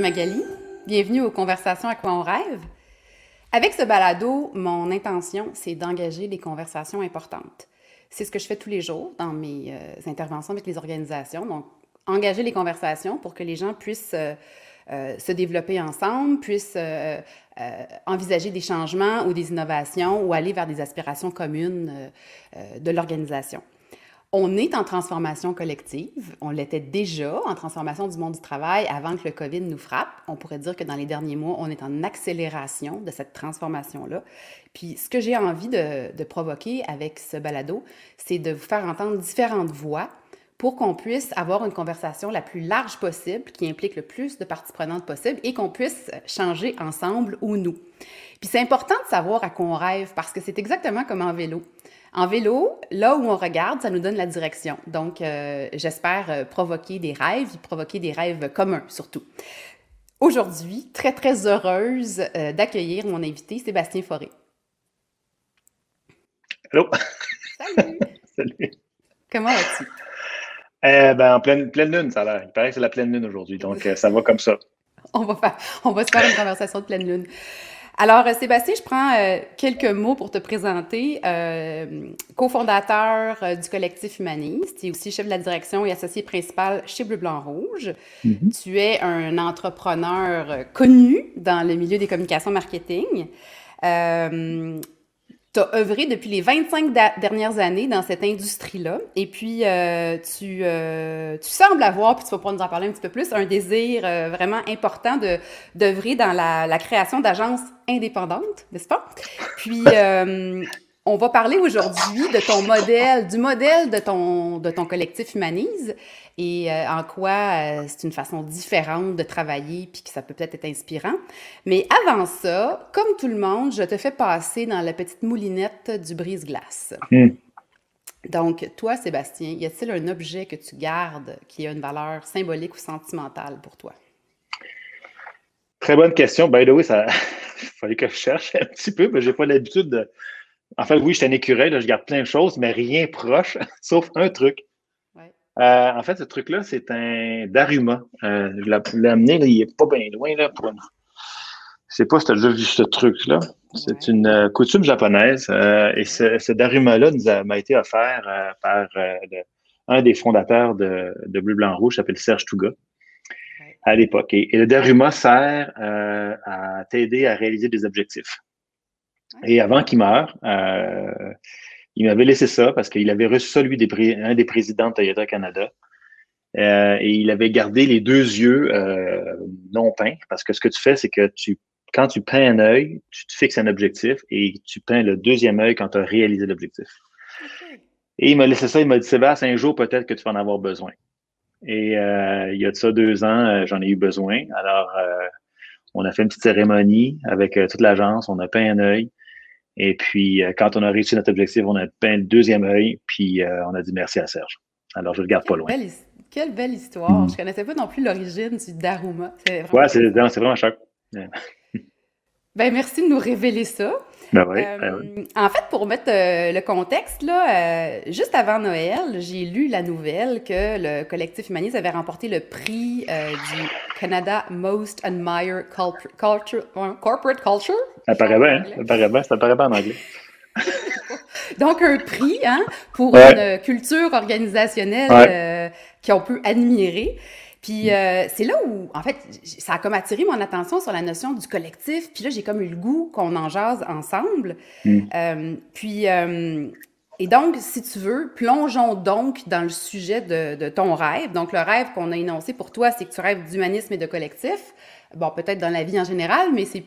Magali. Bienvenue aux Conversations à quoi on rêve. Avec ce balado, mon intention, c'est d'engager des conversations importantes. C'est ce que je fais tous les jours dans mes euh, interventions avec les organisations. Donc, engager les conversations pour que les gens puissent euh, euh, se développer ensemble, puissent envisager des changements ou des innovations ou aller vers des aspirations communes de l'organisation. On est en transformation collective. On l'était déjà en transformation du monde du travail avant que le COVID nous frappe. On pourrait dire que dans les derniers mois, on est en accélération de cette transformation-là. Puis ce que j'ai envie de, provoquer avec ce balado, c'est de vous faire entendre différentes voix pour qu'on puisse avoir une conversation la plus large possible, qui implique le plus de parties prenantes possible et qu'on puisse changer ensemble ou nous. Puis c'est important de savoir à quoi on rêve parce que c'est exactement comme en vélo. En vélo, là où on regarde, ça nous donne la direction. Donc, euh, j'espère euh, provoquer des rêves, provoquer des rêves communs surtout. Aujourd'hui, très, très heureuse euh, d'accueillir mon invité, Sébastien Forêt. Allô? Salut! Salut! Comment vas-tu? Eh ben, en pleine, pleine lune, ça a l'air. Il paraît que c'est la pleine lune aujourd'hui, donc ça va comme ça. On va, faire, on va se faire une conversation de pleine lune. Alors, euh, Sébastien, je prends euh, quelques mots pour te présenter. Euh, cofondateur du collectif Humaniste, tu es aussi chef de la direction et associé principal chez Bleu Blanc Rouge. Mm-hmm. Tu es un entrepreneur connu dans le milieu des communications marketing tu as œuvré depuis les 25 dernières années dans cette industrie-là. Et puis, euh, tu, euh, tu sembles avoir, puis tu vas pouvoir nous en parler un petit peu plus, un désir euh, vraiment important de d'œuvrer dans la, la création d'agences indépendantes, n'est-ce pas? Puis, on va parler aujourd'hui de ton modèle, du modèle de ton, de ton collectif Humanise et euh, en quoi euh, c'est une façon différente de travailler puis que ça peut peut-être être inspirant. Mais avant ça, comme tout le monde, je te fais passer dans la petite moulinette du brise-glace. Hmm. Donc, toi, Sébastien, y a-t-il un objet que tu gardes qui a une valeur symbolique ou sentimentale pour toi? Très bonne question. By the way, ça fallait que je cherche un petit peu, mais j'ai pas l'habitude de. En fait, oui, je suis un écureuil, je garde plein de choses, mais rien proche, sauf un truc. Euh, en fait, ce truc-là, c'est un Daruma. Euh, je l'ai amené, il n'est pas bien loin. Là, pour... Je ne sais pas si tu as déjà vu ce truc-là. C'est une euh, coutume japonaise. et ce, Daruma-là m'a été offert par un des fondateurs de, Bleu Blanc Rouge, s'appelle Serge Touga, à l'époque. Et, le Daruma sert à t'aider à réaliser des objectifs. Et avant qu'il meure, il m'avait laissé ça parce qu'il avait reçu ça, lui, des, un des présidents de Toyota Canada. Euh, et il avait gardé les deux yeux euh, non peints parce que ce que tu fais, c'est que tu, quand tu peins un œil, tu te fixes un objectif et tu peins le deuxième œil quand tu as réalisé l'objectif. Et il m'a laissé ça, il m'a dit Sébastien, un jour peut-être que tu vas en avoir besoin. Et euh, il y a de ça deux ans, j'en ai eu besoin. Alors, on a fait une petite cérémonie avec toute l'agence, on a peint un œil. Et puis, euh, quand on a réussi notre objectif, on a peint le deuxième œil, puis euh, on a dit merci à Serge. Alors, je le garde pas loin. quelle belle histoire. Je mm. Je connaissais pas non plus l'origine du Daruma. Oui, c'est vraiment choc. Ben, merci de nous révéler ça. Ben oui, ben euh, En fait, pour mettre euh, le contexte, là, euh, juste avant Noël, j'ai lu la nouvelle que le collectif humaniste avait remporté le prix du Canada Most Admired Culture, Corporate Culture? Ça paraît bien, ça paraît bien, ça paraît bien en anglais. Donc, un prix hein, pour une culture organisationnelle qu'on peut admirer. Puis euh, c'est là où, en fait, ça a comme attiré mon attention sur la notion du collectif. Puis là, j'ai comme eu le goût qu'on en jase ensemble. Mm. Euh, puis, euh, et donc, si tu veux, plongeons donc dans le sujet de, de ton rêve. Donc, le rêve qu'on a énoncé pour toi, c'est que tu rêves d'humanisme et de collectif. Bon, peut-être dans la vie en général, mais c'est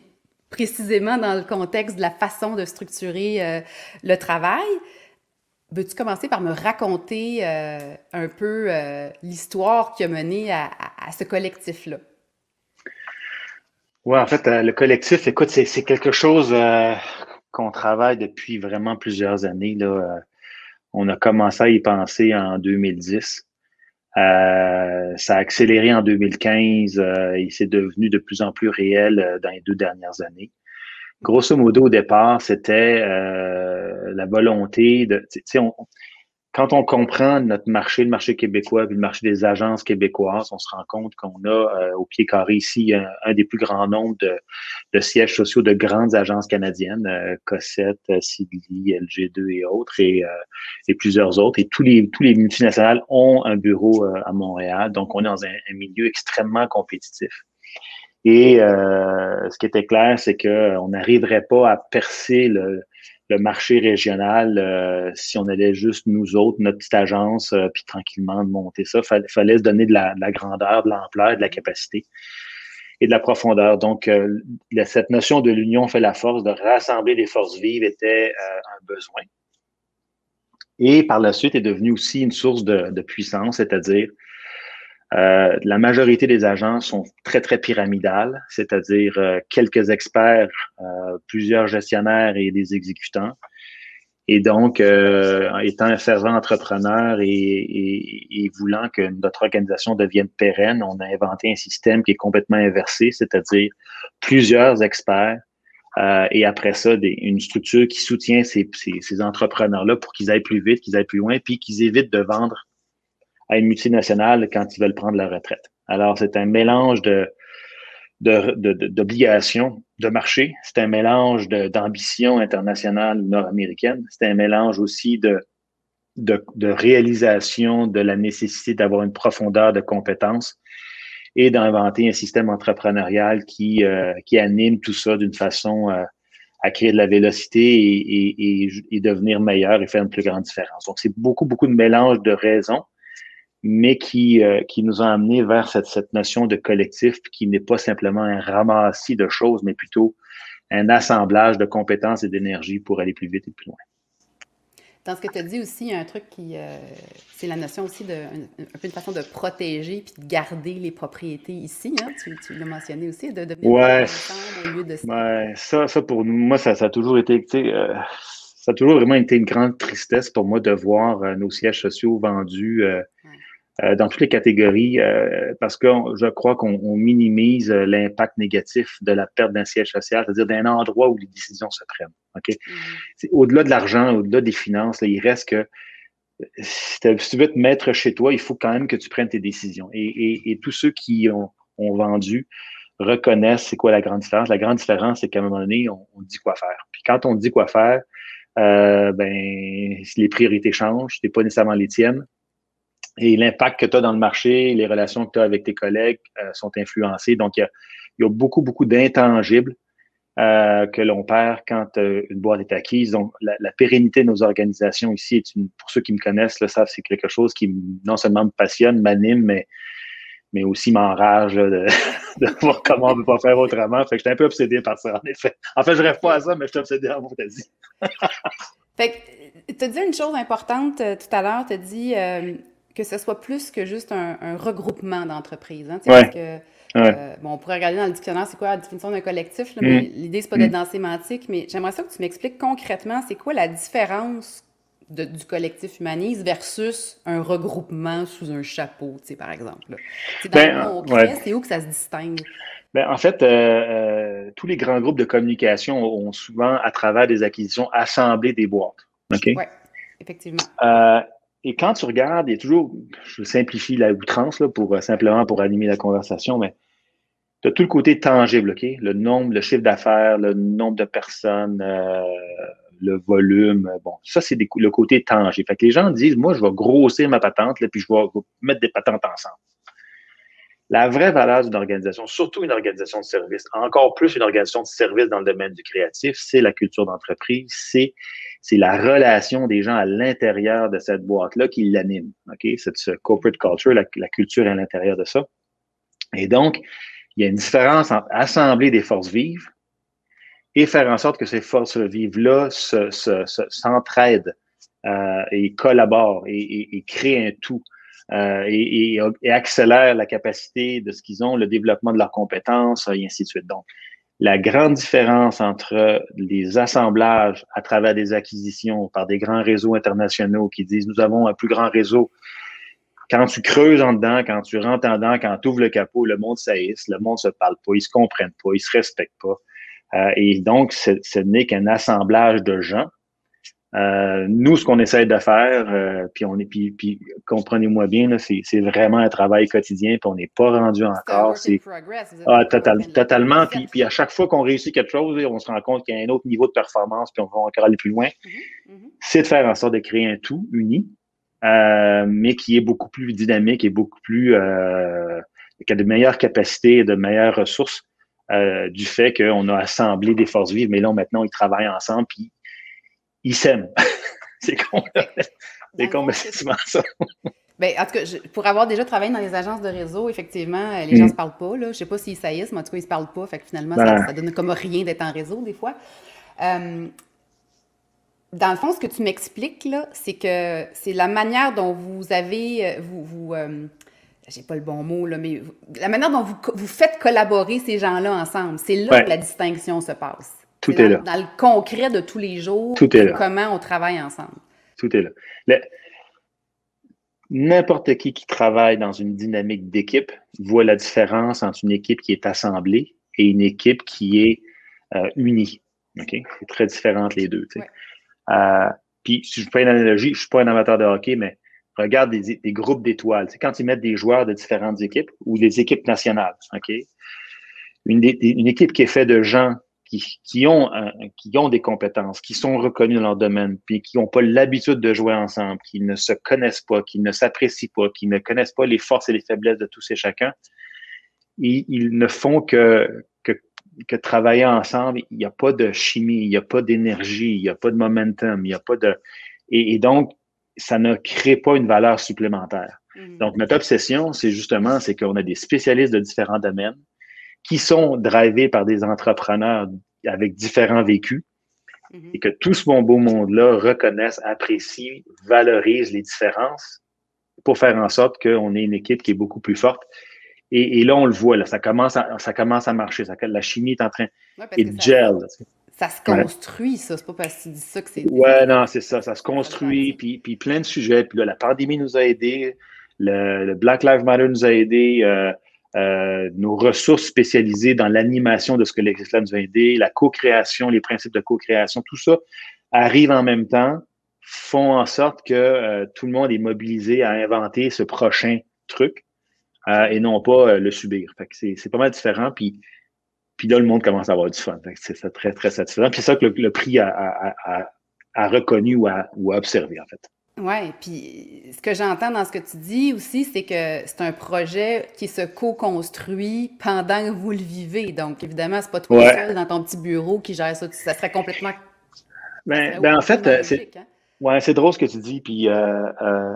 précisément dans le contexte de la façon de structurer le travail. Veux-tu commencer par me raconter euh, un peu euh, l'histoire qui a mené à, ce collectif-là? Oui, en fait, euh, le collectif, écoute, c'est quelque chose qu'on travaille depuis vraiment plusieurs années. Là. on a commencé à y penser en 2010. ça a accéléré en 2015 et c'est devenu de plus en plus réel dans les deux dernières années grosso modo, au départ, c'était euh, la volonté de. quand on comprend notre marché, le marché québécois, puis le marché des agences québécoises, on se rend compte qu'on a euh, au pied carré ici un, des plus grands nombres de, sièges sociaux de grandes agences canadiennes, euh, Cossette, Sigli, LG2 et autres, et, plusieurs autres. Et tous les, tous les multinationales ont un bureau à Montréal, donc on est dans un milieu extrêmement compétitif. Et ce qui était clair, c'est qu'on n'arriverait pas à percer le, le marché régional, euh, si on allait juste nous autres, notre petite agence, euh, puis tranquillement monter ça, il fallait, se donner de la, grandeur, de l'ampleur, de la capacité et de la profondeur. Donc, euh, cette notion de l'union fait la force, de rassembler des forces vives était un besoin. Et par la suite est devenu aussi une source de, de puissance, c'est-à-dire euh, la majorité des agences sont très, très pyramidales, c'est-à-dire euh, quelques experts, euh, plusieurs gestionnaires et des exécutants. Et donc, étant un fervent entrepreneur et, voulant que notre organisation devienne pérenne, on a inventé un système qui est complètement inversé, c'est-à-dire plusieurs experts et après ça, une structure qui soutient ces, ces, ces entrepreneurs-là pour qu'ils aillent plus vite, qu'ils aillent plus loin, puis qu'ils évitent de vendre à une multinationale quand ils veulent prendre leur retraite. Alors, c'est un mélange de d'obligations de, marché, c'est un mélange d'ambition internationale nord-américaine, c'est un mélange aussi de, de, réalisation de la nécessité d'avoir une profondeur de compétences et d'inventer un système entrepreneurial qui, euh, qui anime tout ça d'une façon euh, à créer de la vélocité et, et, devenir meilleur et faire une plus grande différence. Donc, c'est beaucoup, beaucoup de mélange de raisons mais qui, euh, qui nous a amené vers cette, cette notion de collectif qui n'est pas simplement un ramassis de choses, mais plutôt un assemblage de compétences et d'énergie pour aller plus vite et plus loin. Dans ce que tu as dit aussi, il y a un truc qui. Euh, c'est la notion aussi de. Un, peu une façon de protéger puis de garder les propriétés ici. Hein? Tu, tu l'as mentionné aussi, de devenir ouais, au lieu de. Ouais, ça, ça pour moi, ça, ça a toujours été. Euh, ça a toujours vraiment été une grande tristesse pour moi de voir nos sièges sociaux vendus euh, dans toutes les catégories euh, parce que je crois qu'on minimise euh, l'impact négatif de la perte d'un siège social, c'est-à-dire d'un endroit où les décisions se prennent. Ok, mm-hmm. Au-delà de l'argent, au-delà des finances, il reste que si, tu veux te mettre chez toi, il faut quand même que tu prennes tes décisions. Et, et, et tous ceux qui ont, ont vendu reconnaissent c'est quoi la grande différence. La grande différence, c'est qu'à un moment donné, on, on, dit quoi faire. Puis quand on dit quoi faire, euh, ben les priorités changent, c'est pas nécessairement les tiennes et l'impact que tu as dans le marché, les relations que tu as avec tes collègues euh, sont influencées. Donc, il y a, beaucoup, beaucoup d'intangibles euh, que l'on perd quand euh, une boîte est acquise. Donc, la, pérennité de nos organisations ici, est une, pour ceux qui me connaissent, le savent, c'est quelque chose qui non seulement me passionne, m'anime, mais, mais aussi m'enrage de, voir comment on ne peut pas faire autrement. Fait que j'étais un peu obsédé par ça, en effet. En fait, je rêve pas à ça, mais je suis obsédé à mon fait que tu as dit une chose importante tout à l'heure, tu as dit que ce soit plus que juste un, regroupement d'entreprises. Hein, parce que, euh, bon, on pourrait regarder dans le dictionnaire, c'est quoi la définition d'un collectif, mais mm. l'idée, c'est pas d'être mm. dans sémantique, mais j'aimerais ça que tu m'expliques concrètement, c'est quoi la différence du collectif humaniste versus un regroupement sous un chapeau, tu sais, par exemple. C'est dans ben, c'est où que ça se distingue? Ben, en fait, euh, euh, tous les grands groupes de communication ont souvent, à travers des acquisitions, assemblé des boîtes. OK? Oui, effectivement. Et quand tu regardes, il y a toujours, je simplifie la outrance là, pour euh, simplement pour animer la conversation, mais tu as tout le côté tangible, OK? Le nombre, le chiffre d'affaires, le nombre de personnes, euh, le volume. Bon, ça, c'est le côté tangible. Fait que les gens disent, moi, je vais grossir ma patente, là, puis je vais, mettre des patentes ensemble. La vraie valeur d'une organisation, surtout une organisation de service, encore plus une organisation de service dans le domaine du créatif, c'est la culture d'entreprise, c'est c'est la relation des gens à l'intérieur de cette boîte-là qui l'anime. OK? C'est ce corporate culture, la, culture à l'intérieur de ça. Et donc, il y a une différence entre assembler des forces vives et faire en sorte que ces forces vives-là s'entraident se, euh, et collaborent et, créent un tout. Euh, et, accélèrent la capacité de ce qu'ils ont, le développement de leurs compétences, et ainsi de suite. Donc, la grande différence entre les assemblages à travers des acquisitions par des grands réseaux internationaux qui disent nous avons un plus grand réseau. Quand tu creuses en dedans, quand tu rentres en dedans, quand tu ouvres le capot, le monde saillisse, le monde se parle pas, ils se comprennent pas, ils se respectent pas. Euh, et donc, ce n'est qu'un assemblage de gens Euh, nous, ce qu'on essaie de faire, euh, puis on est, puis, puis comprenez-moi bien, c'est vraiment un travail quotidien, puis on n'est pas rendu encore. C'est ah, total, totalement. Puis, puis à chaque fois qu'on réussit quelque chose, on se rend compte qu'il y a un autre niveau de performance, puis on va encore aller plus loin. Mm-hmm, mm-hmm. C'est de faire en sorte de créer un tout uni, euh, mais qui est beaucoup plus dynamique et beaucoup plus euh, qui a de meilleures capacités et de meilleures ressources euh, du fait qu'on a assemblé des forces vives, mais là maintenant ils travaillent ensemble, puis ils s'aiment. c'est complètement ça. Ben, en tout cas, pour avoir déjà travaillé dans les agences de réseau, effectivement, euh, les gens ne mm. se parlent pas. Là. Je ne sais pas s'ils saillissent, mais en tout cas, ils ne se parlent pas. Fait que finalement, ça, donne comme rien d'être en réseau des fois. Euh, dans le fond, ce que tu m'expliques, là, c'est que c'est la manière dont vous avez, euh, vous, vous j'ai pas le bon mot, là, mais la manière dont vous, vous faites collaborer ces gens-là ensemble, c'est là que la distinction se passe. Tout est, là. Dans le concret de tous les jours, Tout est là. comment on travaille ensemble. Tout est là. N'importe qui qui travaille dans une dynamique d'équipe voit la différence entre une équipe qui est assemblée et une équipe qui est euh, unie. C'est très différent les deux. Euh, puis, si je fais une analogie, je ne suis pas un amateur de hockey, mais regarde des, groupes d'étoiles. C'est quand ils mettent des joueurs de différentes équipes ou des équipes nationales. OK? Une, une équipe qui est faite de gens qui, ont, qui ont des compétences, qui sont reconnus dans leur domaine, puis qui n'ont pas l'habitude de jouer ensemble, qui ne se connaissent pas, qui ne s'apprécient pas, qui ne connaissent pas les forces et les faiblesses de tous et chacun, ils, ils ne font que, que, que, travailler ensemble. Il n'y a pas de chimie, il n'y a pas d'énergie, il n'y a pas de momentum, il n'y a pas de... Et, donc, ça ne crée pas une valeur supplémentaire. Mm-hmm. Donc, notre obsession, c'est justement, c'est qu'on a des spécialistes de différents domaines qui sont drivés par des entrepreneurs avec différents vécus mhm. et que tout ce bon beau monde-là reconnaissent, apprécient, valorisent les différences pour faire en sorte qu'on ait une équipe qui est beaucoup plus forte. Et, là, on le voit, là, ça commence à, ça commence à marcher. Ça, la chimie est en train de gel. Ça se construit, ça. C'est pas parce que tu dis ça que c'est. Ouais, non, c'est ça. Ça se construit. Puis, puis plein de sujets. Puis là, la pandémie nous a aidés. Le, Black Lives Matter nous a aidés. Euh, euh, nos ressources spécialisées dans l'animation de ce que l'existant nous a aidé, la co-création, les principes de co-création, tout ça arrive en même temps, font en sorte que euh, tout le monde est mobilisé à inventer ce prochain truc euh, et non pas le subir. c'est, pas mal différent. Puis, puis là, le monde commence à avoir du fun. c'est très, très satisfaisant. C'est ça que le, prix a, a, reconnu ou a, ou a observé, en fait. Oui, puis ce que j'entends dans ce que tu dis aussi, c'est que c'est un projet qui se co-construit pendant que vous le vivez. Donc, évidemment, c'est pas toi seul dans ton petit bureau qui gère ça. Ça serait complètement. Ben, ben en fait, c'est hein? ouais, c'est drôle ce que tu dis, puis euh, euh,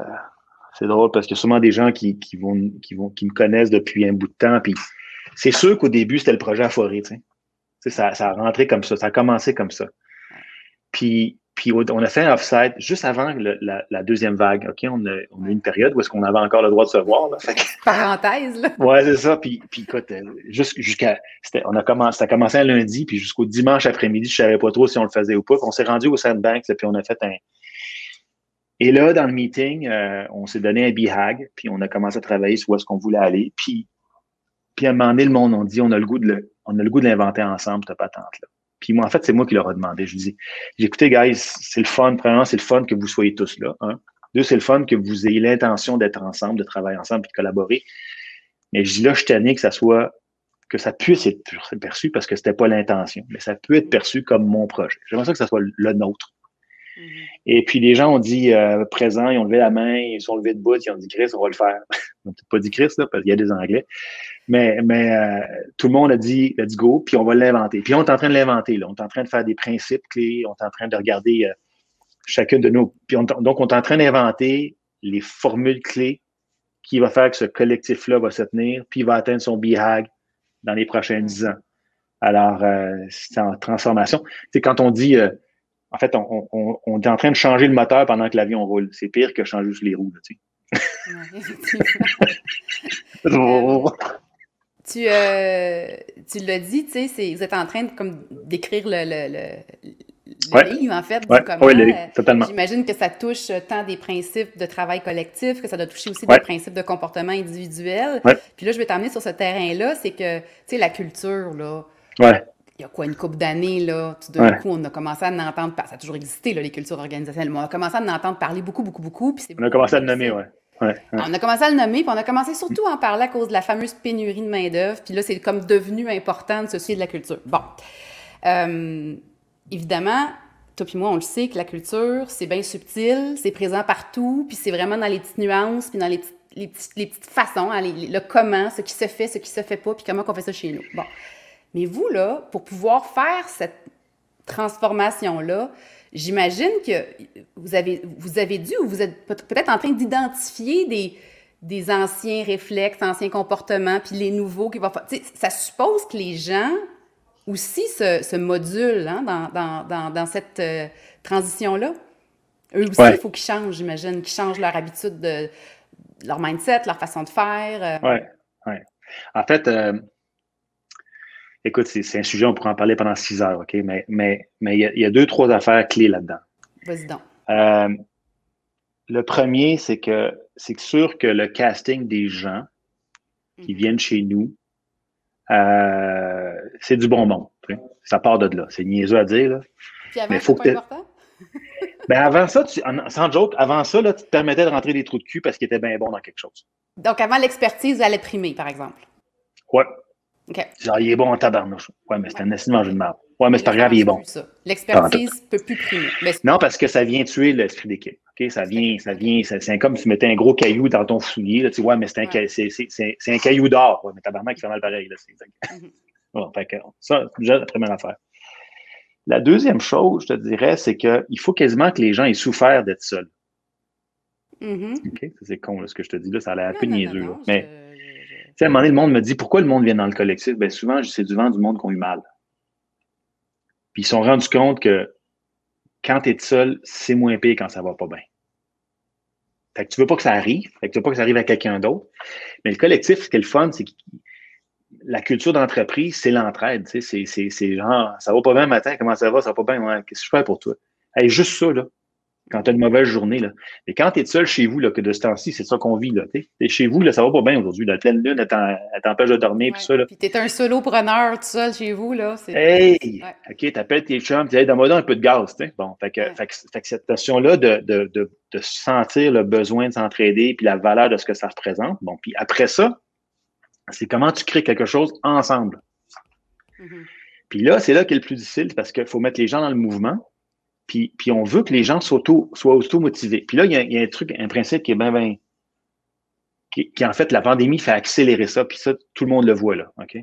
c'est drôle parce qu'il y a souvent des gens qui, qui, vont, qui, vont, qui me connaissent depuis un bout de temps, puis c'est sûr qu'au début, c'était le projet à sais. Ça, ça a rentré comme ça, ça a commencé comme ça. Puis puis on a fait un offside juste avant la, deuxième vague. OK, on a, on a eu une période où est-ce qu'on avait encore le droit de se voir. Là. Parenthèse, là. Ouais, c'est ça. Puis, puis écoute, euh, jusqu'à. On a commencé, ça a commencé un lundi, puis jusqu'au dimanche après-midi, je ne savais pas trop si on le faisait ou pas. Puis on s'est rendu au Sandbanks, puis on a fait un. Et là, dans le meeting, euh, on s'est donné un BHAG, puis on a commencé à travailler sur où est-ce qu'on voulait aller. Puis, puis à un moment donné, le monde, on dit on a le goût de on a le goût de l'inventer ensemble, cette patente-là. Puis moi, en fait, c'est moi qui leur ai demandé. Je dis, écoutez, guys, c'est le fun. Premièrement, c'est le fun que vous soyez tous là. Deux, c'est le fun que vous ayez l'intention d'être ensemble, de travailler ensemble et de collaborer. Mais je dis là, je tenais que ça soit, que ça puisse être perçu parce que c'était pas l'intention, mais ça peut être perçu comme mon projet. J'aimerais ça que ça soit le nôtre. Mm-hmm. Et puis les gens ont dit euh, présent, ils ont levé la main, ils sont levés de bout, ils ont dit Chris, on va le faire. ils n'ont peut-être pas dit Chris, là, parce qu'il y a des Anglais. Mais, mais euh, tout le monde a dit let's go, puis on va l'inventer. Puis on est en train de l'inventer. Là. On est en train de faire des principes clés, on est en train de regarder euh, chacune de nos. Puis donc, on est en train d'inventer les formules clés qui va faire que ce collectif-là va se tenir, puis il va atteindre son BHAG dans les prochains dix ans. Alors, euh, c'est en transformation. C'est quand on dit en fait, on, on, on, est en train de changer le moteur pendant que l'avion roule. C'est pire que changer juste les roues. Là, tu Tu, euh, tu l'as dit, tu sais, vous êtes en train de comme d'écrire le, le, le, livre, en fait, ouais. comment. Oui, totalement. J'imagine que ça touche tant des principes de travail collectif que ça doit toucher aussi des principes de comportement individuel. Puis là, je vais t'amener sur ce terrain-là, c'est que, tu sais, la culture, là. Ouais. Il y a quoi, une couple d'années, là, tout d'un coup, on a commencé à en entendre parler. Ça a toujours existé, là, les cultures organisationnelles, mais on a commencé à en entendre parler beaucoup, beaucoup, beaucoup. Puis on a commencé à le nommer, oui. Ouais, On a commencé à le nommer, puis on a commencé surtout à en parler à cause de la fameuse pénurie de main-d'œuvre. Puis là, c'est comme devenu important de se de la culture. Bon. Euh, évidemment, toi puis moi, on le sait que la culture, c'est bien subtil, c'est présent partout, puis c'est vraiment dans les petites nuances, puis dans les, les, petites façons, hein, le comment, ce qui se fait, ce qui se fait pas, puis comment on fait ça chez nous. Bon. Mais vous, là, pour pouvoir faire cette transformation-là, j'imagine que vous avez, vous avez dû ou vous êtes peut-être en train d'identifier des, des anciens réflexes, anciens comportements, puis les nouveaux qui vont faire. Ça suppose que les gens aussi se, se modulent hein, dans, dans, dans, dans, cette euh, transition-là. Eux aussi, il faut qu'ils changent, j'imagine, qu'ils changent leur habitude, de, leur mindset, leur façon de faire. Oui, euh. oui. En fait, euh, écoute, c'est un sujet, on pourrait en parler pendant six heures, OK? Mais il mais, mais y, a, y, a deux, trois affaires clés là-dedans. Vas-y donc. Euh, le premier, c'est que c'est sûr que le casting des gens qui mm-hmm. viennent chez nous, euh, c'est du bon monde. Ça part de là. C'est niaiseux à dire. Là. Puis avant, mais faut que ben avant ça, tu, sans joke, avant ça, là, tu te permettais de rentrer des trous de cul parce qu'il était bien bon dans quelque chose. Donc avant l'expertise, elle est primée, par exemple. Ouais. Genre, il est bon en tabarnouche. Ouais, mais c'est un assis de marde. Ouais, mais c'est pas grave, il est bon. L'expertise peut plus primer. Non, parce que ça vient tuer l'esprit d'équipe. OK? Ça vient, ça vient, c'est comme si tu mettais un gros caillou dans ton soulier. Là, tu vois, mais c'est un, un, caillou d'or. Ouais, mais tabarnak, qui fait mal pareil. Là, mm-hmm. bon, fait que, ça, déjà la première affaire. La deuxième chose, je te dirais, c'est qu'il faut quasiment que les gens aient souffert d'être seuls. OK? C'est con, ce que je te dis là, ça a l'air un peu niaiseux. mais sais, à un moment donné, le monde me dit pourquoi le monde vient dans le collectif? Bien, souvent, c'est du vent du monde qui ont eu mal. Puis ils se sont rendus compte que quand tu es seul, c'est moins pire quand ça va pas bien. Fait que tu veux pas que ça arrive, fait que tu veux pas que ça arrive à quelqu'un d'autre. Mais le collectif, ce qui est le fun, c'est que la culture d'entreprise, c'est l'entraide. C'est genre, ça va pas bien matin, comment ça va, ça va pas bien, qu'est-ce que je fais pour toi? Hey, juste ça, là quand tu as une mauvaise journée. Là. Et quand tu es seul chez vous, là, que de ce temps-ci, c'est ça qu'on vit. Là, chez vous, là, ça va pas bien aujourd'hui. La pleine lune, elle t'empêche de dormir. Ouais. ça, là. Puis tu es un solopreneur tout seul chez vous. Là, hey! OK, tu appelles tes chums, tu dis, donne-moi un peu de gaz. T'sais. Bon, fait que, fait, que, fait que, cette notion-là de, de, de, de, sentir le besoin de s'entraider puis la valeur de ce que ça représente. Bon, puis après ça, c'est comment tu crées quelque chose ensemble. Mm-hmm. Puis là, c'est là qui est le plus difficile parce qu'il faut mettre les gens dans le mouvement. Puis, puis on veut que les gens soient auto-motivés. Puis là, il y, a, il y, a, un truc, un principe qui est bien, bien qui, qui, en fait, la pandémie fait accélérer ça, puis ça, tout le monde le voit là. OK?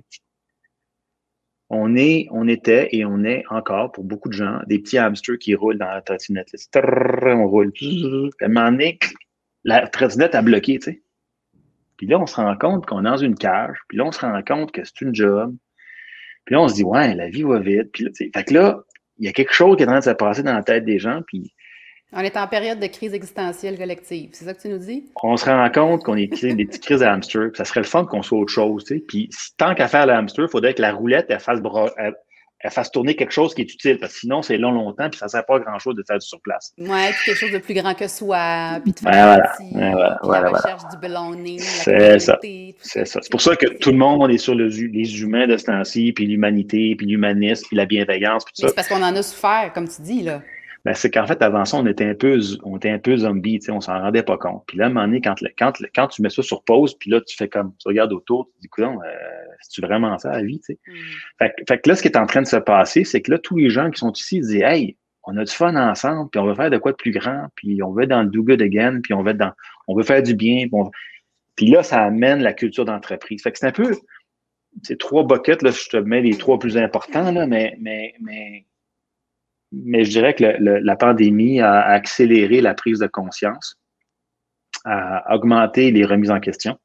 On est, on était et on est encore, pour beaucoup de gens, des petits hamsters qui roulent dans la trottinette. On roule. À un moment donné, la trottinette a bloqué, tu sais. Puis là, on se rend compte qu'on est dans une cage. Puis là, on se rend compte que c'est une job. Puis là, on se dit, ouais, la vie va vite. Puis là, fait que là, il y a quelque chose qui est en train de se passer dans la tête des gens. Puis on est en période de crise existentielle collective, c'est ça que tu nous dis? On se rend compte qu'on est des petites crises de hamster, puis ça serait le fun qu'on soit autre chose, tu sais. Puis tant qu'à faire le hamster, il faudrait que la roulette, elle fasse, elle, fasse tourner quelque chose qui est utile, parce que sinon, c'est long, longtemps, puis ça ne sert pas à grand-chose de faire du surplace. Oui, puis quelque chose de plus grand que soi, puis de faire ben voilà, ben voilà, voilà, la recherche du belonging, C'est ça, c'est ça. C'est pour ça que tout le monde est sur le, les humains de ce temps-ci, puis l'humanité, puis l'humanisme, puis la bienveillance, puis tout ça. C'est parce qu'on en a souffert, comme tu dis, là ben, c'est qu'en fait, avant ça, on était un peu, on était un peu zombie, tu sais, on s'en rendait pas compte. Puis là, à un moment donné, quand, quand, quand tu mets ça sur pause, puis là, tu fais comme, tu regardes autour, tu te dis, écoute, euh, c'est-tu vraiment ça la vie, tu sais? Mm. Fait, fait, que là, ce qui est en train de se passer, c'est que là, tous les gens qui sont ici disent, hey, on a du fun ensemble, puis on veut faire de quoi de plus grand, puis on veut être dans le do good again, puis on veut être dans, on veut faire du bien, puis, puis là, ça amène la culture d'entreprise. Fait que c'est un peu, c'est trois buckets, là, je te mets les trois plus importants, là, mais, mais, mais mais je dirais que le, la pandémie a accéléré la prise de conscience, a augmenté les remises en question.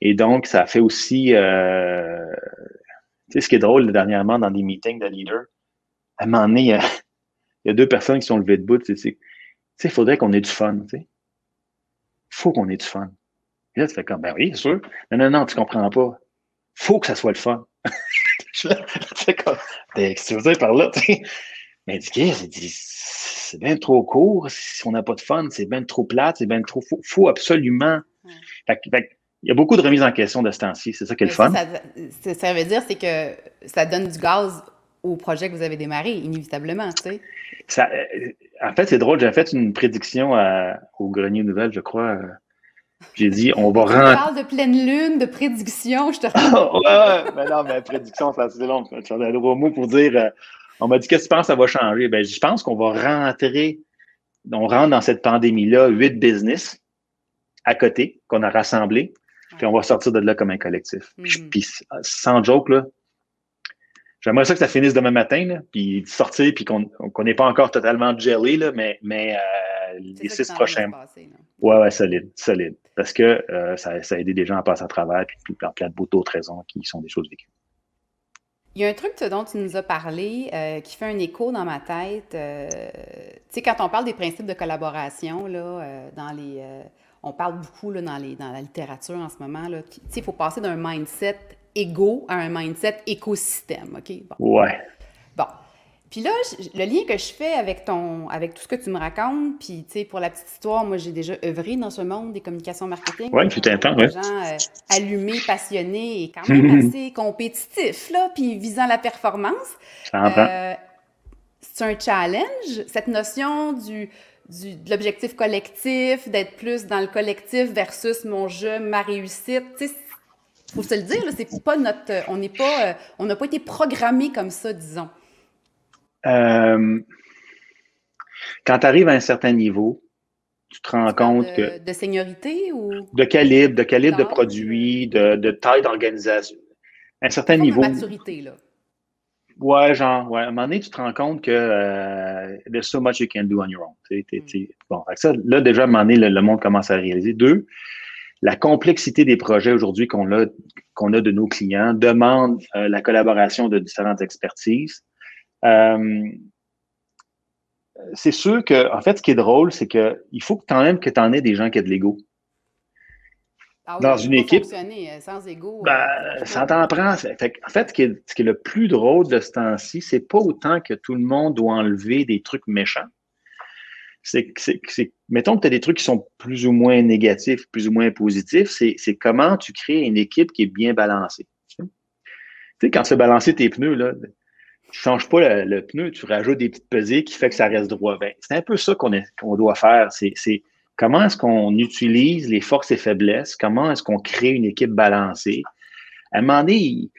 Et donc, ça fait aussi, euh, tu sais, ce qui est drôle dernièrement dans des meetings de leaders, à un moment donné, il y a, il y a deux personnes qui sont levées debout, tu sais, il faudrait qu'on ait du fun, tu sais. faut qu'on ait du fun. Et là, tu fais comme, ben oui, c'est sûr. Non, non, non, tu comprends pas. faut que ça soit le fun. tu fais comme, ben, qu'est-ce que tu veux dire par là, tu sais? Mais c'est bien trop court. Si on n'a pas de fun, c'est bien trop plate, c'est bien trop. Faut, faut absolument. Fait, fait, il y a beaucoup de remises en question de ce temps-ci. C'est ça qui est le fun. Ça, ça, veut dire, c'est que ça donne du gaz au projet que vous avez démarré, inévitablement, tu sais. Ça, euh, en fait, c'est drôle, j'ai fait une prédiction au Grenier Nouvelle, je crois. J'ai dit, on va rentrer. Tu parles de pleine lune, de prédiction, je te ouais, mais non, mais prédiction, c'est assez long. Je un gros mot pour dire, euh, on m'a dit, qu'est-ce que tu penses ça va changer? Ben, je pense qu'on va rentrer, on rentre dans cette pandémie-là, huit business à côté qu'on a rassemblés, puis on va sortir de là comme un collectif. Puis, mm-hmm. sans joke, là, J'aimerais ça que ça finisse demain matin, là, puis sortir, puis qu'on n'est pas encore totalement jelly, là, mais, mais euh, les six prochains. ouais, ouais, solide, solide. Parce que euh, ça, ça, a aidé des gens à passer à travers, puis, puis plein d'autres raisons qui sont des choses vécues. Il y a un truc dont tu nous as parlé euh, qui fait un écho dans ma tête. tu sais, quand on parle des principes de collaboration, là, dans les, on parle beaucoup là, dans, les, dans la littérature en ce moment. Il faut passer d'un mindset égaux à un mindset écosystème. OK? Bon. Ouais. Bon. Puis là, le lien que je fais avec ton, avec tout ce que tu me racontes, puis tu sais, pour la petite histoire, moi j'ai déjà œuvré dans ce monde des communications marketing. Oui, tout un temps, oui. gens euh, allumés, passionnés et quand même assez compétitifs, là, puis visant la performance. Euh, c'est un challenge, cette notion du, du, de l'objectif collectif, d'être plus dans le collectif versus mon jeu, ma réussite. Tu sais, faut se le dire, c'est pas notre, euh, on n'est pas, euh, on n'a pas été programmé comme ça, disons. Euh, quand tu arrives à un certain niveau, tu te rends compte que. De seniorité ou. De calibre, de calibre de produit, de, taille d'organisation. Un certain niveau. De maturité, là. Ouais, genre, ouais. À un moment donné, tu te rends compte que euh, there's so much you can do on your own. Mm. Bon, ça, là, déjà, à un moment donné, le, monde commence à réaliser. Deux, la complexité des projets aujourd'hui qu'on a, qu'on a de nos clients demande euh, la collaboration de différentes expertises. Euh, c'est sûr que, en fait, ce qui est drôle, c'est que il faut que tu que tu en aies des gens qui aient de l'ego. Ah dans une équipe. Euh, sans ego. Ben, ça t'en prend. en fait, ce qui, est, ce qui est le plus drôle de ce temps-ci, c'est pas autant que tout le monde doit enlever des trucs méchants c'est mettons que tu as des trucs qui sont plus ou moins négatifs, plus ou moins positifs, c'est comment tu crées une équipe qui est bien balancée. Tu sais, quand tu as balancé tes pneus, là, tu changes pas le, pneu, tu rajoutes des petites pesées qui fait que ça reste droit. Ben, c'est un peu ça qu'on qu'on doit faire. C'est comment est-ce qu'on utilise les forces et faiblesses, comment est-ce qu'on crée une équipe balancée? À un moment donné,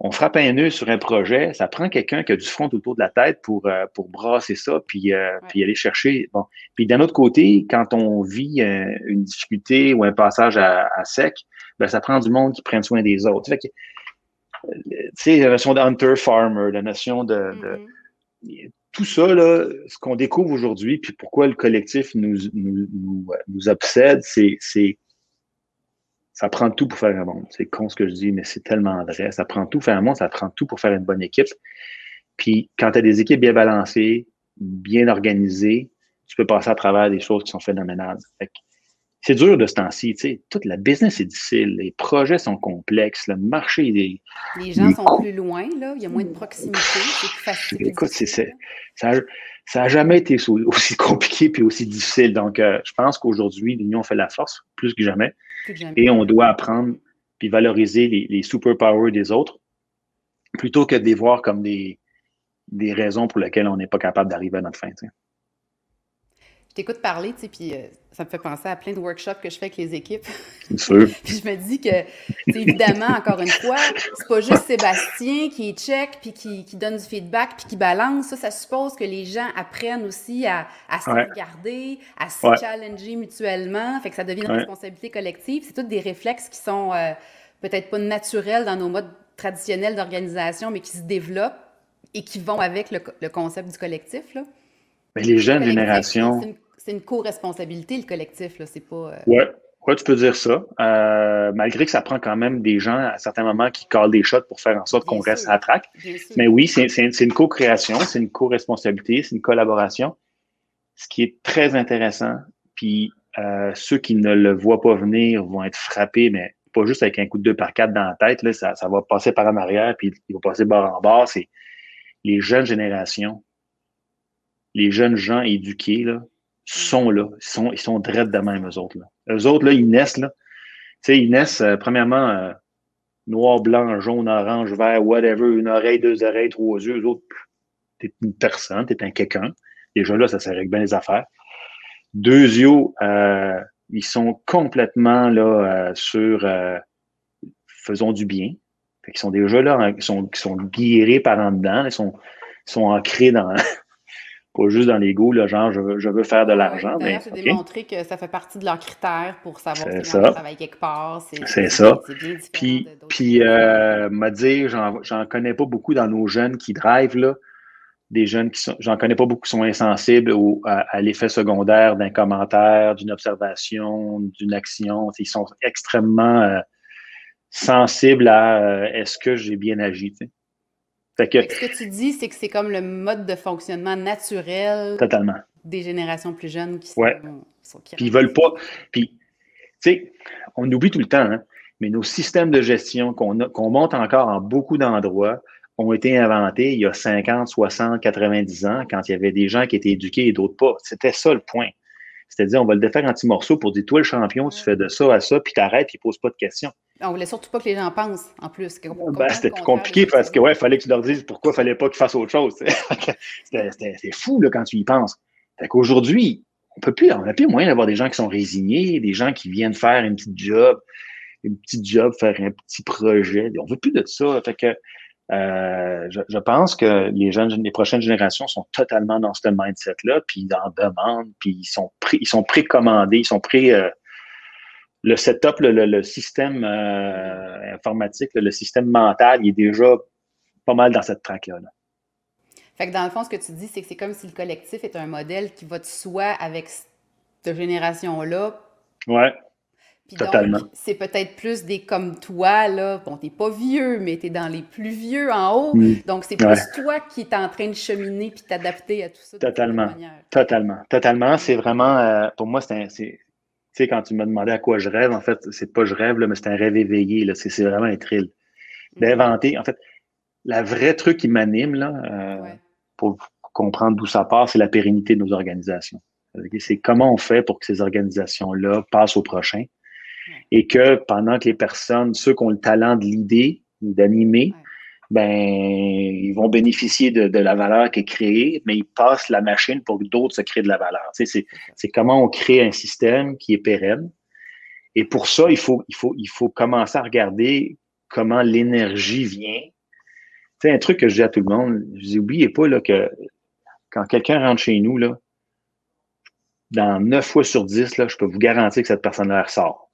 on frappe un nœud sur un projet, ça prend quelqu'un qui a du front autour de la tête pour, euh, pour brasser ça, puis, euh, puis aller chercher. Bon. Puis d'un autre côté, quand on vit euh, une difficulté ou un passage à, sec, ben, ça prend du monde qui prenne soin des autres. Tu sais, la notion de hunter-farmer, la notion de, mm-hmm. Tout ça, là, ce qu'on découvre aujourd'hui, puis pourquoi le collectif nous, nous, nous, nous obsède, c'est ça prend tout pour faire un monde. C'est con ce que je dis, mais c'est tellement vrai. Ça prend tout pour faire un monde, ça prend tout pour faire une bonne équipe. Puis quand tu as des équipes bien balancées, bien organisées, tu peux passer à travers des choses qui sont phénoménales. C'est dur de ce temps-ci, tu sais. Toute la business est difficile, les projets sont complexes, le marché est. Les gens sont plus loin, là, il y a moins de proximité, c'est plus facile. Écoute, c'est, ça, ça n'a jamais été aussi compliqué puis aussi difficile. Donc, euh, je pense qu'aujourd'hui, l'union fait la force, plus que jamais. Et on doit apprendre puis valoriser les, les superpowers des autres plutôt que de les voir comme des, des raisons pour lesquelles on n'est pas capable d'arriver à notre fin. Je t'écoute parler, tu sais, puis euh, ça me fait penser à plein de workshops que je fais avec les équipes. C'est sûr. puis je me dis que, évidemment, encore une fois, c'est pas juste Sébastien qui check, puis qui, qui, donne du feedback, puis qui balance. Ça, ça suppose que les gens apprennent aussi à, à se regarder, à se challenger mutuellement. Fait que ça devient une responsabilité collective. C'est tous des réflexes qui sont euh, peut-être pas naturels dans nos modes traditionnels d'organisation, mais qui se développent et qui vont avec le, le concept du collectif. Là. Mais les jeunes générations. C'est une, co-responsabilité, le collectif, là. C'est pas. Euh, ouais. Ouais, tu peux dire ça. Euh, malgré que ça prend quand même des gens à certains moments qui calent des shots pour faire en sorte qu'on reste à la traque. Mais oui, c'est une co-création, c'est une co-responsabilité, c'est une collaboration. Ce qui est très intéressant. Puis euh, ceux qui ne le voient pas venir vont être frappés, mais pas juste avec un coup de deux par quatre dans la tête. Là, ça, ça va passer par en arrière, puis il va passer bord en bord. C'est les jeunes générations les jeunes gens éduqués là, sont là. Ils sont, ils sont drettes de même, eux autres. Là. Eux autres, là, ils naissent. Là. Tu sais, ils naissent, euh, premièrement, euh, noir, blanc, jaune, orange, vert, whatever, une oreille, deux oreilles, trois yeux, eux autres, t'es une personne, t'es un quelqu'un. Déjà là, ça, ça règle bien les affaires. Deux yeux, euh, ils sont complètement là euh, sur faisons du bien. Fait ils sont déjà là, hein, ils sont, ils sont guéris par en dedans, ils sont, ils sont ancrés dans, pas juste dans l'ego, là, genre je veux, je veux faire de l'argent. C'est démontré que ça fait partie de leurs critères pour savoir si ça. travaille quelque part. C'est ça. Puis, puis euh, m'a dit, j'en connais pas beaucoup dans nos jeunes qui drivent, là. Des jeunes qui sont, j'en connais pas beaucoup qui sont insensibles au, à, l'effet secondaire d'un commentaire, d'une observation, d'une action. Ils sont extrêmement euh, sensibles à euh, est-ce que j'ai bien agi. Ce que tu dis, c'est que c'est comme le mode de fonctionnement naturel totalement. des générations plus jeunes qui sont. Ouais. puis ils veulent pas. Puis, tu sais, on oublie tout le temps, hein, mais nos systèmes de gestion qu'on qu'on monte encore en beaucoup d'endroits ont été inventés il y a 50, 60, 90 ans, quand il y avait des gens qui étaient éduqués et d'autres pas. C'était ça le point. C'est-à-dire, on va le défaire en petits morceaux pour dire, toi, le champion, tu fais de ça à ça, puis t'arrêtes, puis pose pas de questions. On voulait surtout pas que les gens pensent, en plus. Ben, c'était plus compliqué parce que, ouais, fallait que tu leur dises pourquoi il fallait pas qu'ils fassent autre chose. c'était fou, là, quand tu y penses. Fait qu'aujourd'hui, on peut plus, on n'a plus moyen d'avoir des gens qui sont résignés, des gens qui viennent faire une petite job, une petite job, faire un petit projet. On veut plus de ça. Fait que, euh, je, pense que les jeunes, les prochaines générations sont totalement dans ce mindset-là, puis ils en demandent, puis ils sont pré, ils sont précommandés, ils sont pré, euh, le setup, le, système euh, informatique, le système mental, il est déjà pas mal dans cette traque-là. Fait que dans le fond, ce que tu dis, c'est que c'est comme si le collectif est un modèle qui va de soi avec cette génération-là. Ouais. Totalement. C'est peut-être plus des comme toi, là. Bon, t'es pas vieux, mais t'es dans les plus vieux en haut. Donc, c'est plus toi qui es en train de cheminer puis t'adapter à tout ça. Totalement. Totalement. Totalement. C'est vraiment, euh, pour moi, c'est un, tu sais, quand tu m'as demandé à quoi je rêve, en fait, c'est pas je rêve, là, mais c'est un rêve éveillé, là. C'est vraiment un thrill. Mm. D'inventer, en fait, la vraie truc qui m'anime, là, euh, pour comprendre d'où ça part, c'est la pérennité de nos organisations. C'est comment on fait pour que ces organisations-là passent au prochain et que pendant que les personnes, ceux qui ont le talent de l'idée ou d'animer, ben, ils vont bénéficier de, la valeur qui est créée, mais ils passent la machine pour que d'autres se créent de la valeur. Tu sais, c'est comment on crée un système qui est pérenne. Et pour ça, il faut, il faut, il faut commencer à regarder comment l'énergie vient. Tu sais, un truc que je dis à tout le monde, je dis, oubliez pas là, que quand quelqu'un rentre chez nous, là, dans 9 fois sur 10, là, je peux vous garantir que cette personne-là ressort.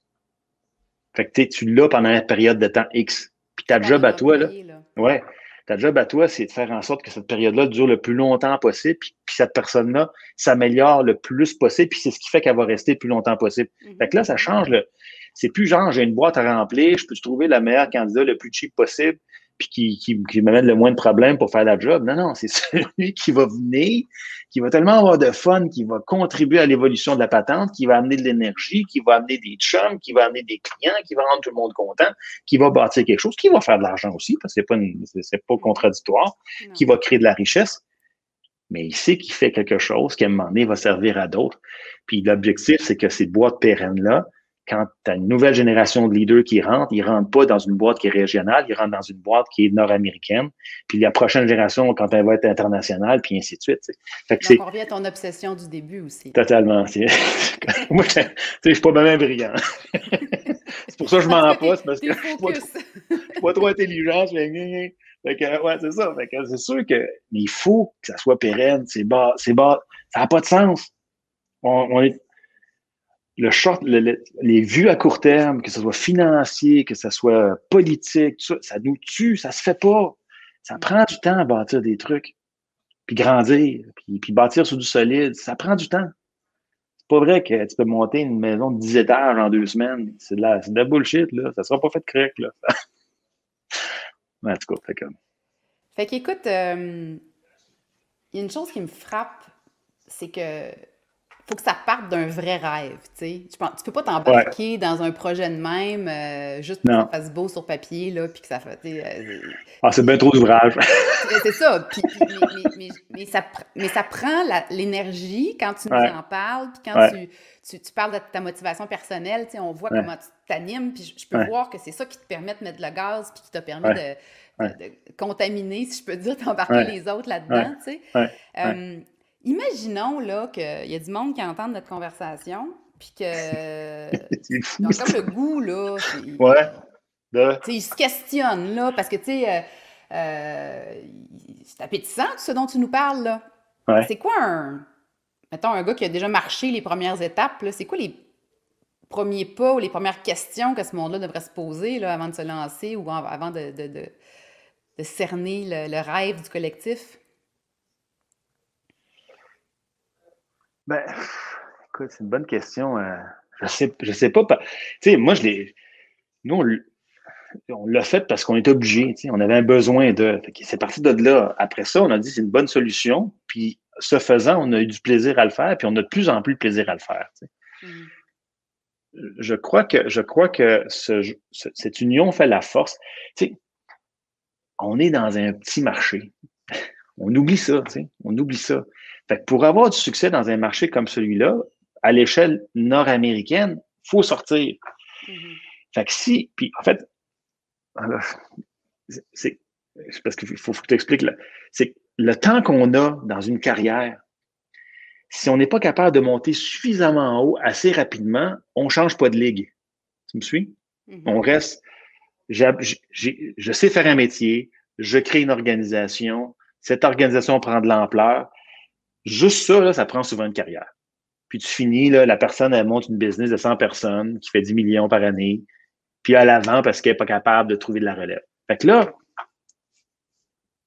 Fait que tu l'as pendant une période de temps X. Puis ta job à toi, là, ouais, ta job à toi, c'est de faire en sorte que cette période-là dure le plus longtemps possible, puis, cette personne-là s'améliore le plus possible, puis c'est ce qui fait qu'elle va rester le plus longtemps possible. Mm-hmm. Fait que là, ça change. Le... C'est plus genre, j'ai une boîte à remplir, je peux trouver la meilleure candidat le plus cheap possible, puis qui, qui, qui m'amène le moins de problèmes pour faire la job. Non, non, c'est celui qui va venir, qui va tellement avoir de fun, qui va contribuer à l'évolution de la patente, qui va amener de l'énergie, qui va amener des chums, qui va amener des clients, qui va rendre tout le monde content, qui va bâtir quelque chose, qui va faire de l'argent aussi, parce que c'est pas, c'est pas contradictoire, qui va créer de la richesse. Mais il sait qu'il fait quelque chose qui, à un moment donné, va servir à d'autres. Puis l'objectif, c'est que ces boîtes pérennes-là, quand tu as une nouvelle génération de leaders qui rentrent, ils rentrent pas dans une boîte qui est régionale, ils rentrent dans une boîte qui est nord-américaine. Puis la prochaine génération, quand elle va être internationale, puis ainsi de suite. Fait que on revient à ton obsession du début aussi. Totalement. Moi, je ne suis pas même brillant. c'est pour ça que je m'en pas, parce que je ne suis, pas trop intelligent. Fait que, ouais, c'est ça. Fait que c'est sûr que, mais il faut que ça soit pérenne. C'est bas, c'est bas. Ça n'a pas de sens. On, on est, le short, les vues à court terme, que ce soit financier, que ce soit politique, ça, nous tue, ça se fait pas. Ça prend du temps à bâtir des trucs, puis grandir, puis, puis bâtir sur du solide, ça prend du temps. C'est pas vrai que tu peux monter une maison de 10 étages en deux semaines. C'est de la, de la bullshit, là. Ça sera pas fait de crack, là. en tout cas, fait comme. Fait qu'écoute, euh, il y a une chose qui me frappe, c'est que faut que ça parte d'un vrai rêve, tu sais. Tu, tu peux pas t'embarquer dans un projet de même euh, juste pour que ça fasse beau sur papier, là, puis que ça fait... Euh, ah, c'est bien trop d'ouvrage. c'est ça. mais, ça. Mais ça prend l'énergie quand tu nous en parles, puis quand tu, tu, parles de ta motivation personnelle, tu sais, on voit comment tu t'animes, puis je, peux voir que c'est ça qui te permet de mettre le gaz, puis qui t'a permis de, contaminer, si je peux dire, t'embarquer les autres là-dedans, tu sais. Euh, Imaginons là qu'il y a du monde qui entend notre conversation, puis que. Ils ont comme le goût, là. Ouais. De... Ils se questionnent, là, parce que, tu sais, euh, euh, c'est appétissant, tout ce dont tu nous parles, là. Ouais. C'est quoi un. Mettons, un gars qui a déjà marché les premières étapes, là, c'est quoi les premiers pas ou les premières questions que ce monde-là devrait se poser là, avant de se lancer ou avant de, de, de, cerner le rêve du collectif? Ben, écoute, c'est une bonne question. Euh, je sais, je sais pas. Tu sais, moi, je l'ai. Nous, on, l'a fait parce qu'on était obligé. Tu sais, on avait un besoin de. C'est parti de là. Après ça, on a dit c'est une bonne solution. Puis, ce faisant, on a eu du plaisir à le faire. Puis, on a de plus en plus de plaisir à le faire. Tu sais. Mm. Je crois que, je crois que ce, cette union fait la force. Tu sais, on est dans un petit marché. On oublie ça, tu sais. On oublie ça. Fait que pour avoir du succès dans un marché comme celui-là, à l'échelle nord-américaine, faut sortir. Mm-hmm. Fait que si, puis en fait, c'est parce qu'il faut, faut que tu expliques, c'est le temps qu'on a dans une carrière, si on n'est pas capable de monter suffisamment haut assez rapidement, on change pas de ligue. Tu me suis? Mm-hmm. On reste, je sais faire un métier, je crée une organisation, cette organisation prend de l'ampleur, Juste ça, là, ça prend souvent une carrière. Puis tu finis, là, la personne, elle monte une business de 100 personnes qui fait 10 millions par année, puis à l'avant parce qu'elle n'est pas capable de trouver de la relève. Fait que là,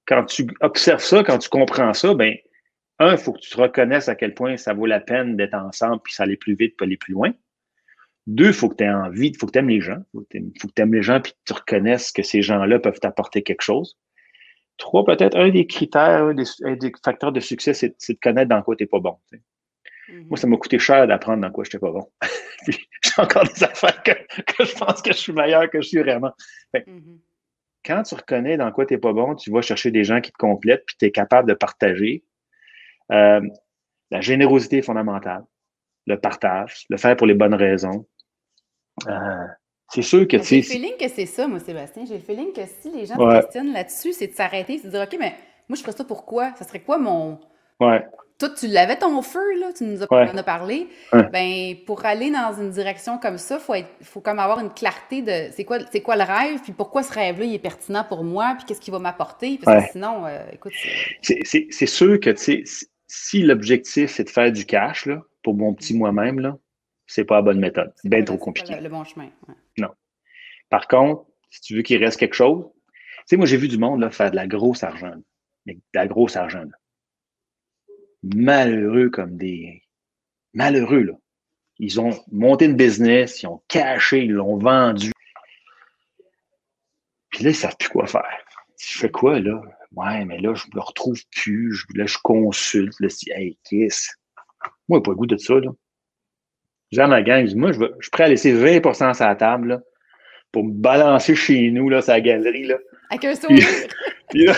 quand tu observes ça, quand tu comprends ça, ben, un, il faut que tu te reconnaisses à quel point ça vaut la peine d'être ensemble puis ça aller plus vite, pas aller plus loin. Deux, il faut que tu aies envie, il faut que tu aimes les gens. Il faut que tu aimes les gens puis que tu reconnaisses que ces gens-là peuvent t'apporter quelque chose. Trois, peut-être un des critères, un des, facteurs de succès, c'est de connaître dans quoi tu n'es pas bon. Mm-hmm. Moi, ça m'a coûté cher d'apprendre dans quoi je n'étais pas bon. J'ai encore des affaires que, je pense que je suis meilleur que je suis vraiment. Mm-hmm. Quand tu reconnais dans quoi tu n'es pas bon, tu vas chercher des gens qui te complètent, puis tu es capable de partager. Euh, la générosité est fondamentale. Le partage, le faire pour les bonnes raisons. Euh, c'est sûr que tu J'ai le feeling que c'est ça, moi, Sébastien. J'ai le feeling que si les gens se questionnent là-dessus, c'est de s'arrêter et de se dire OK, mais moi, je ferais ça pourquoi? Ça serait quoi mon. Ouais. Toi, tu l'avais ton feu, là, tu nous as, en as parlé. Ben, pour aller dans une direction comme ça, il faut, faut comme avoir une clarté de c'est quoi, quoi le rêve, puis pourquoi ce rêve-là il est pertinent pour moi, puis qu'est-ce qu'il va m'apporter. Parce que sinon, euh, écoute. C'est sûr que si l'objectif c'est de faire du cash, là, pour mon petit moi-même, là, c'est pas la bonne méthode. C'est bien trop compliqué. le, le, bon chemin. Non. Par contre, si tu veux qu'il reste quelque chose, tu sais, moi, j'ai vu du monde là, faire de la grosse argent. Mais de la grosse argent. Malheureux comme des. Malheureux, là. Ils ont monté une business, ils ont caché, ils l'ont vendu. Puis là, ils ne savent plus quoi faire. Je fais quoi, là? Ouais, mais là, je ne le retrouve plus. là, je consulte. Là, je hey, qu'est-ce? Moi, pas le goût de ça, là. J'ai ma gang, je dis, moi, je, je suis prêt à laisser 20% sur la table là, pour me balancer chez nous, là, sa galerie. Là. Avec un sourire. Puis, là,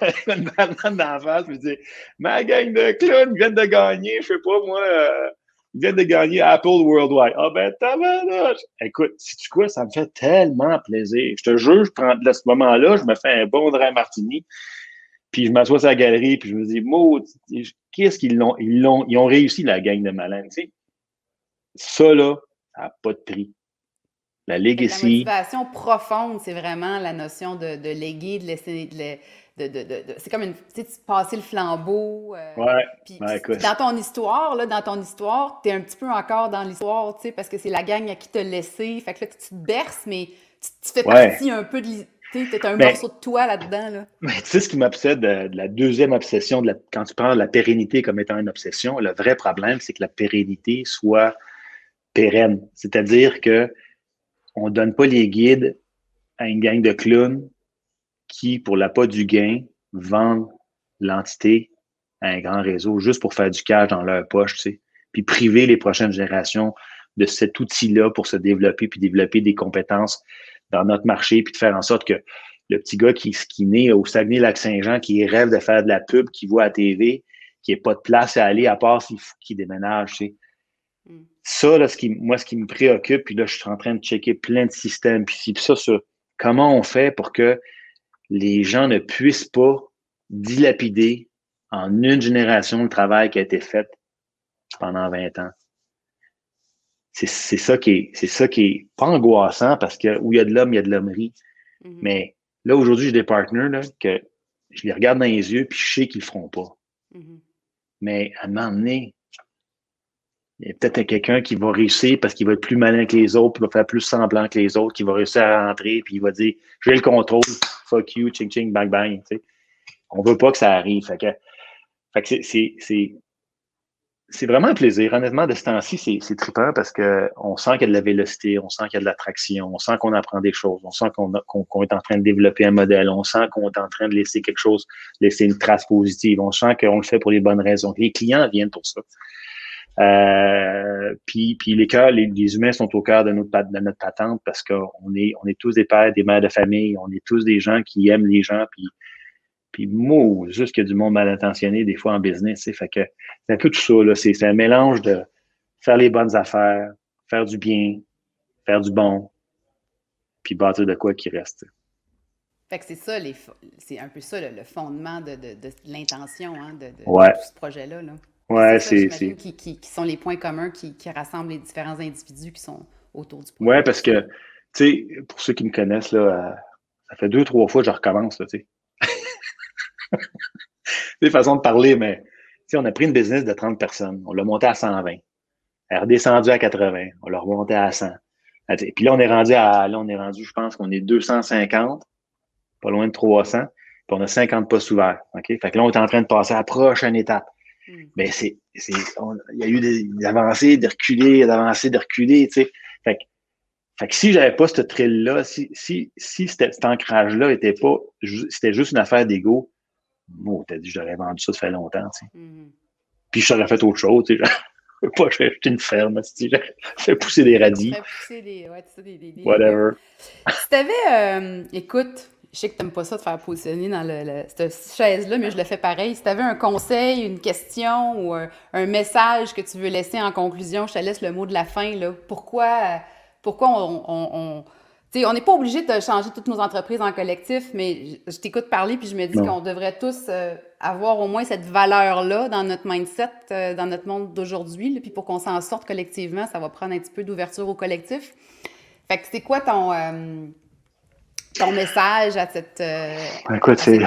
une banane dans la face, je me dis, ma gang de clowns viennent de gagner, je sais pas, moi, euh, ils viennent de gagner Apple Worldwide. Ah ben, tabarnouche! Écoute, si tu quoi, ça me fait tellement plaisir. Je te jure, je prends de ce moment-là, je me fais un bon dry martini, puis je m'assois sur la galerie, puis je me dis, maudit, qu'est-ce qu'ils l'ont, ils l'ont, ils ont réussi la gang de malins, tu sais ça, là, ça n'a pas de prix. La legacy. La motivation profonde, c'est vraiment la notion de, de léguer, de laisser. De, de, de, c'est comme une, tu sais, passer le flambeau. Euh, ouais. dans ton histoire, là, dans ton histoire, tu es un petit peu encore dans l'histoire, tu sais, parce que c'est la gang à qui te laissé. Fait que là, tu te berces, mais tu, fais partie un peu de tu es un morceau de toi là-dedans. Là. Mais tu sais, ce qui m'obsède, de, la deuxième obsession, de la, quand tu prends la pérennité comme étant une obsession, le vrai problème, c'est que la pérennité soit pérenne. C'est-à-dire que on donne pas les guides à une gang de clowns qui, pour la pas du gain, vendent l'entité à un grand réseau juste pour faire du cash dans leur poche, tu sais. puis priver les prochaines générations de cet outil-là pour se développer, puis développer des compétences dans notre marché, puis de faire en sorte que le petit gars qui, qui naît au Saguenay-Lac-Saint-Jean, qui rêve de faire de la pub, qui voit à TV, qui n'a pas de place à aller à part s'il déménage, tu sais. Mm. Ça, là, ce qui, moi, ce qui me préoccupe, puis là, je suis en train de checker plein de systèmes, puis ça, ça, comment on fait pour que les gens ne puissent pas dilapider en une génération le travail qui a été fait pendant 20 ans? C'est ça qui est, c'est ça qui est pas angoissant parce que où il y a de l'homme, il y a de l'hommerie. Mm-hmm. Mais là, aujourd'hui, j'ai des partenaires là, que je les regarde dans les yeux puis je sais qu'ils le feront pas. Mm-hmm. Mais à un moment donné, il y a peut-être quelqu'un qui va réussir parce qu'il va être plus malin que les autres, puis va faire plus semblant que les autres, qui va réussir à rentrer, puis il va dire J'ai le contrôle, fuck you, ching ching, bang bang. Tu sais. On veut pas que ça arrive. Fait que, fait que c'est c'est vraiment un plaisir. Honnêtement, de ce temps-ci, c'est trippant parce qu'on sent qu'il y a de la vélocité, on sent qu'il y a de l'attraction, on sent qu'on apprend des choses, on sent qu'on est en train de développer un modèle, on sent qu'on est en train de laisser quelque chose, laisser une trace positive, on sent qu'on le fait pour les bonnes raisons. Les clients viennent pour ça. Euh, puis, puis les cœurs, les, humains sont au cœur de notre, de notre patente parce qu'on est, on est tous des pères, des mères de famille, on est tous des gens qui aiment les gens, puis puis, mou, juste qu'il y a du monde mal intentionné, des fois en business. c'est Fait que c'est un peu tout ça. Là. C'est, un mélange de faire les bonnes affaires, faire du bien, faire du bon, puis bâtir de quoi qui reste. Fait que c'est ça, les, c'est un peu ça le, fondement de, de, de l'intention hein, de, de, tout ce projet-là. Là. Ouais, c'est. c'est, qui, qui, qui, sont les points communs qui, qui, rassemblent les différents individus qui sont autour du projet. Ouais, parce que, tu sais, pour ceux qui me connaissent, là, euh, ça fait deux, trois fois que je recommence, tu sais. des façons de parler, mais on a pris une business de 30 personnes. On l'a monté à 120. Elle est redescendue à 80. On l'a remonté à 100. Puis là, on est rendu à, là, on est rendu, je pense qu'on est 250, pas loin de 300. Puis on a 50 postes ouverts. OK? Fait que là, on est en train de passer à la prochaine étape. Hmm. Mais c'est, c'est, il y a eu des, avancées, des reculés, des avancées, des reculés, tu sais. Fait que, fait que si j'avais pas ce thrill-là, si, si, si cet ancrage-là était pas, c'était juste une affaire d'ego, Bon, t'as dit, j'aurais vendu ça, ça fait longtemps, tu sais. Mm-hmm. Puis j'aurais fait autre chose, tu sais. Je pas acheter une ferme, tu sais. Fait pousser des radis. Fait pousser des, ouais, des, des, Whatever. Si t'avais, euh, écoute, je sais que t'aimes pas ça de faire positionner dans le, cette chaise-là, mais je le fais pareil. Si t'avais un conseil, une question ou un, message que tu veux laisser en conclusion, je te laisse le mot de la fin, là. Pourquoi, pourquoi on on n'est pas obligé de changer toutes nos entreprises en collectif, mais je, t'écoute parler puis je me dis qu'on devrait tous euh, avoir au moins cette valeur-là dans notre mindset, euh, dans notre monde d'aujourd'hui. Puis pour qu'on s'en sorte collectivement, ça va prendre un petit peu d'ouverture au collectif. Fait que c'est quoi ton, euh, ton message à cette. Écoute, c'est.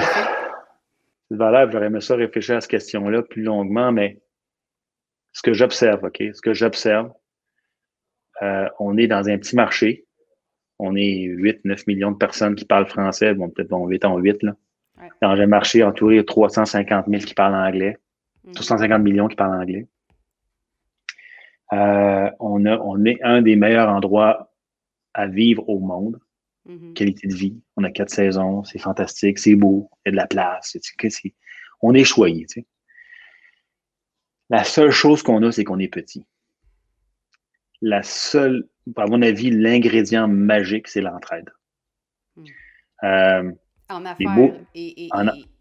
valable. J'aurais aimé ça réfléchir à cette question-là plus longuement, mais ce que j'observe, OK? Ce que j'observe, on est dans un petit marché on est 8-9 millions de personnes qui parlent français. Bon, peut-être bon, 8 en 8, là. Dans un marché entouré de 350 000 qui parlent anglais. 350 mm. millions qui parlent anglais. Euh, on, a, on est un des meilleurs endroits à vivre au monde. Mm-hmm. Qualité de vie. On a quatre saisons. C'est fantastique. C'est beau. Il y a de la place. on est choyé. La seule chose qu'on a, c'est qu'on est petit. La seule à mon avis, l'ingrédient magique, c'est l'entraide. Hmm. Euh, en affaires.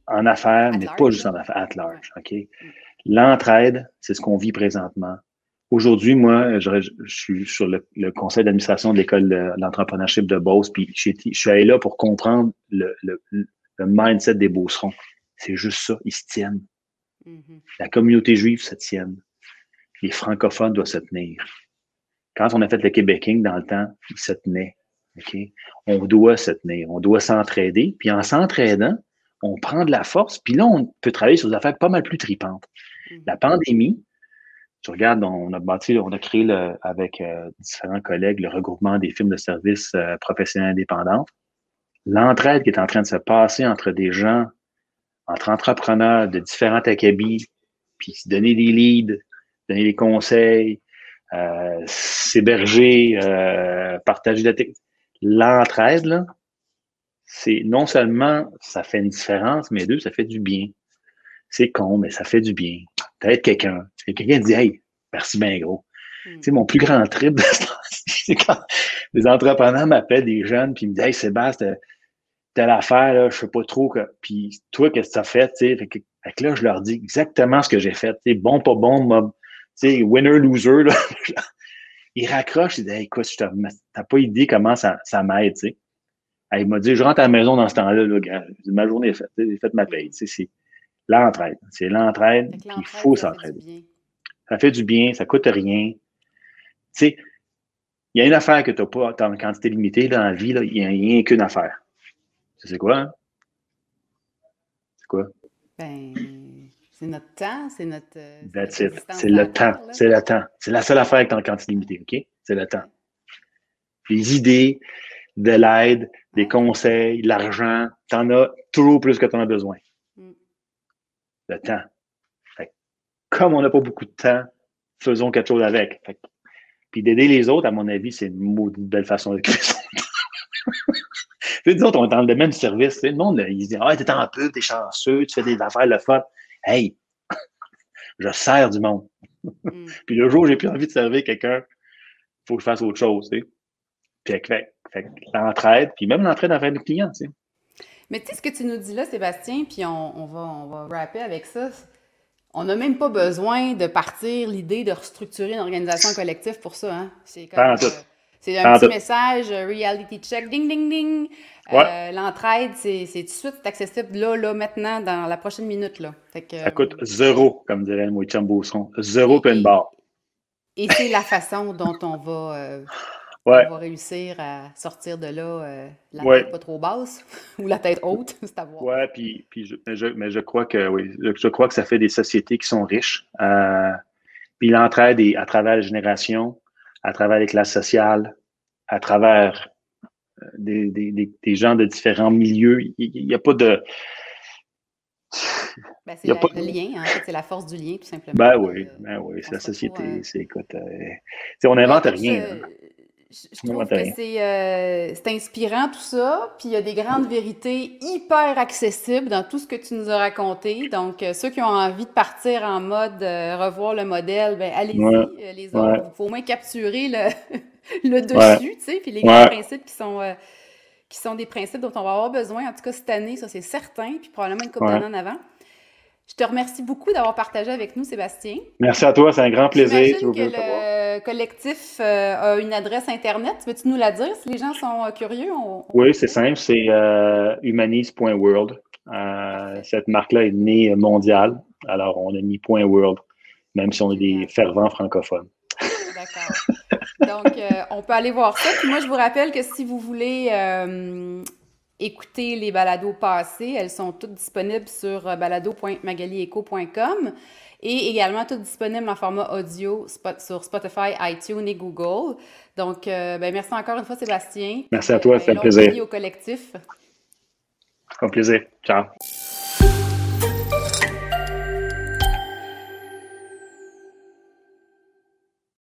en, affaires, mais pas juste en affaires, at large. Hmm. L'entraide, c'est ce qu'on vit présentement. Aujourd'hui, moi, je, suis sur le, conseil d'administration de l'école de l'entrepreneurship de Beauce, puis je, suis allé là pour comprendre le, mindset des Beaucerons. C'est juste ça, ils se tiennent. Mm-hmm. La communauté juive se tienne. Les francophones doivent se tenir. Quand on a fait le Québéking dans le temps, il se tenait. On doit se tenir, on doit s'entraider. Puis en s'entraidant, on prend de la force. Puis là, on peut travailler sur des affaires pas mal plus tripantes. Mm. La pandémie, tu regardes, on a bâti, on a créé avec euh, différents collègues le regroupement des firmes de services euh, professionnels indépendants. L'entraide qui est en train de se passer entre des gens, entre entrepreneurs de différents acabits, puis donner des leads, donner des conseils, euh, s'héberger, euh, partager la technique. L'entraide, là, c'est non seulement ça fait une différence, mais deux, ça fait du bien. C'est con, mais ça fait du bien. Peut-être quelqu'un. Quelqu'un dit Hey, merci bien gros. Tu sais, mon plus grand trip de c'est quand des entrepreneurs m'appellent, des jeunes, puis ils me disent Hey Sébastien, telle affaire, là, je sais pas trop. Que... Puis toi, qu'est-ce que tu as fait? Fait que, fait que là, je leur dis exactement ce que j'ai fait. sais bon, pas bon, mob, winner, loser. Là. ils raccrochent, ils disent hey, écoute, tu n'as pas idée comment ça, ça m'aide. Il m'a dit, je rentre à la maison dans ce temps-là, là, ma journée est faite, j'ai fait ma paye. C'est l'entraide. C'est l'entraide, il faut s'entraider. Ça fait du bien, ça coûte rien. Tu sais, il y a une affaire que tu n'as pas en quantité limitée dans la vie, il n'y a rien qu'une affaire. C'est quoi, hein? C'est quoi? Ben, c'est notre temps, c'est notre. Euh, c'est le temps. C'est le temps. C'est la seule affaire que tu en quantité limitée, OK? C'est le temps. Les idées, de l'aide, des conseils, l'argent, tu en as toujours plus que tu en as besoin. Le temps. comme on n'a pas beaucoup de temps, faisons quelque chose avec. puis d'aider les autres, à mon avis, c'est une belle façon de créer son Disons, on est dans le même service. Le monde, il se dit Ah, t'es en peu, t'es chanceux, tu fais des affaires, le fun. Hey, je sers du monde. Mm. puis le jour où j'ai plus envie de servir quelqu'un, il faut que je fasse autre chose. Puis fait, l'entraide, puis même l'entraide avec le client, tu sais. Mais tu sais, ce que tu nous dis là, Sébastien, puis on, va, on va rapper avec ça. On n'a même pas besoin de partir l'idée de restructurer une organisation collective pour ça. Hein? C'est comme, euh, c'est un petit message, euh, reality check, ding, ding, ding. Euh, l'entraide, c'est tout de suite accessible là, là, maintenant, dans la prochaine minute. Là. ça coûte zéro, comme dirait le Beauson. Zéro une barre. Et c'est la façon dont on va on va réussir à sortir de là euh, la tête pas trop basse ou la tête haute, c'est à voir. Oui, puis, puis je, mais, je, crois que oui, je, crois que ça fait des sociétés qui sont riches. Euh, puis l'entraide à travers les générations, à travers les classes sociales, à travers euh, des, des, des, gens de différents milieux. Il n'y a pas de. Ben, c'est le lien, en fait, c'est la force du lien, tout simplement. Ben oui, ben oui, c'est la société. Écoute, on n'invente rien. Hein. Je, trouve que euh, c'est inspirant tout ça, puis il y a des grandes vérités hyper accessibles dans tout ce que tu nous as raconté. Donc, euh, ceux qui ont envie de partir en mode euh, revoir le modèle, ben allez-y. les autres, il faut au moins capturer le, le dessus, tu sais, puis les grands principes qui sont, qui sont des principes dont on va avoir besoin, en tout cas cette année, ça c'est certain, puis probablement une couple d'années en avant. Je te remercie beaucoup d'avoir partagé avec nous, Sébastien. Merci à toi, c'est un grand plaisir. que le collectif euh, a une adresse Internet. Veux-tu nous la dire? Si les gens sont euh, curieux? Oui, c'est simple, c'est euh, humanis.world. cette marque-là est née mondiale, alors on a mis .world, même si on est des fervents francophones. D'accord. Donc, on peut aller voir ça. Puis moi, je vous rappelle que si vous voulez écouter les balados passés. Elles sont toutes disponibles sur euh, balado.magalieco.com et également toutes disponibles en format audio sur Spotify, iTunes et Google. Donc, euh, ben, merci encore une fois, Sébastien. Merci à toi, ça fait plaisir. au collectif. Un plaisir. Ciao.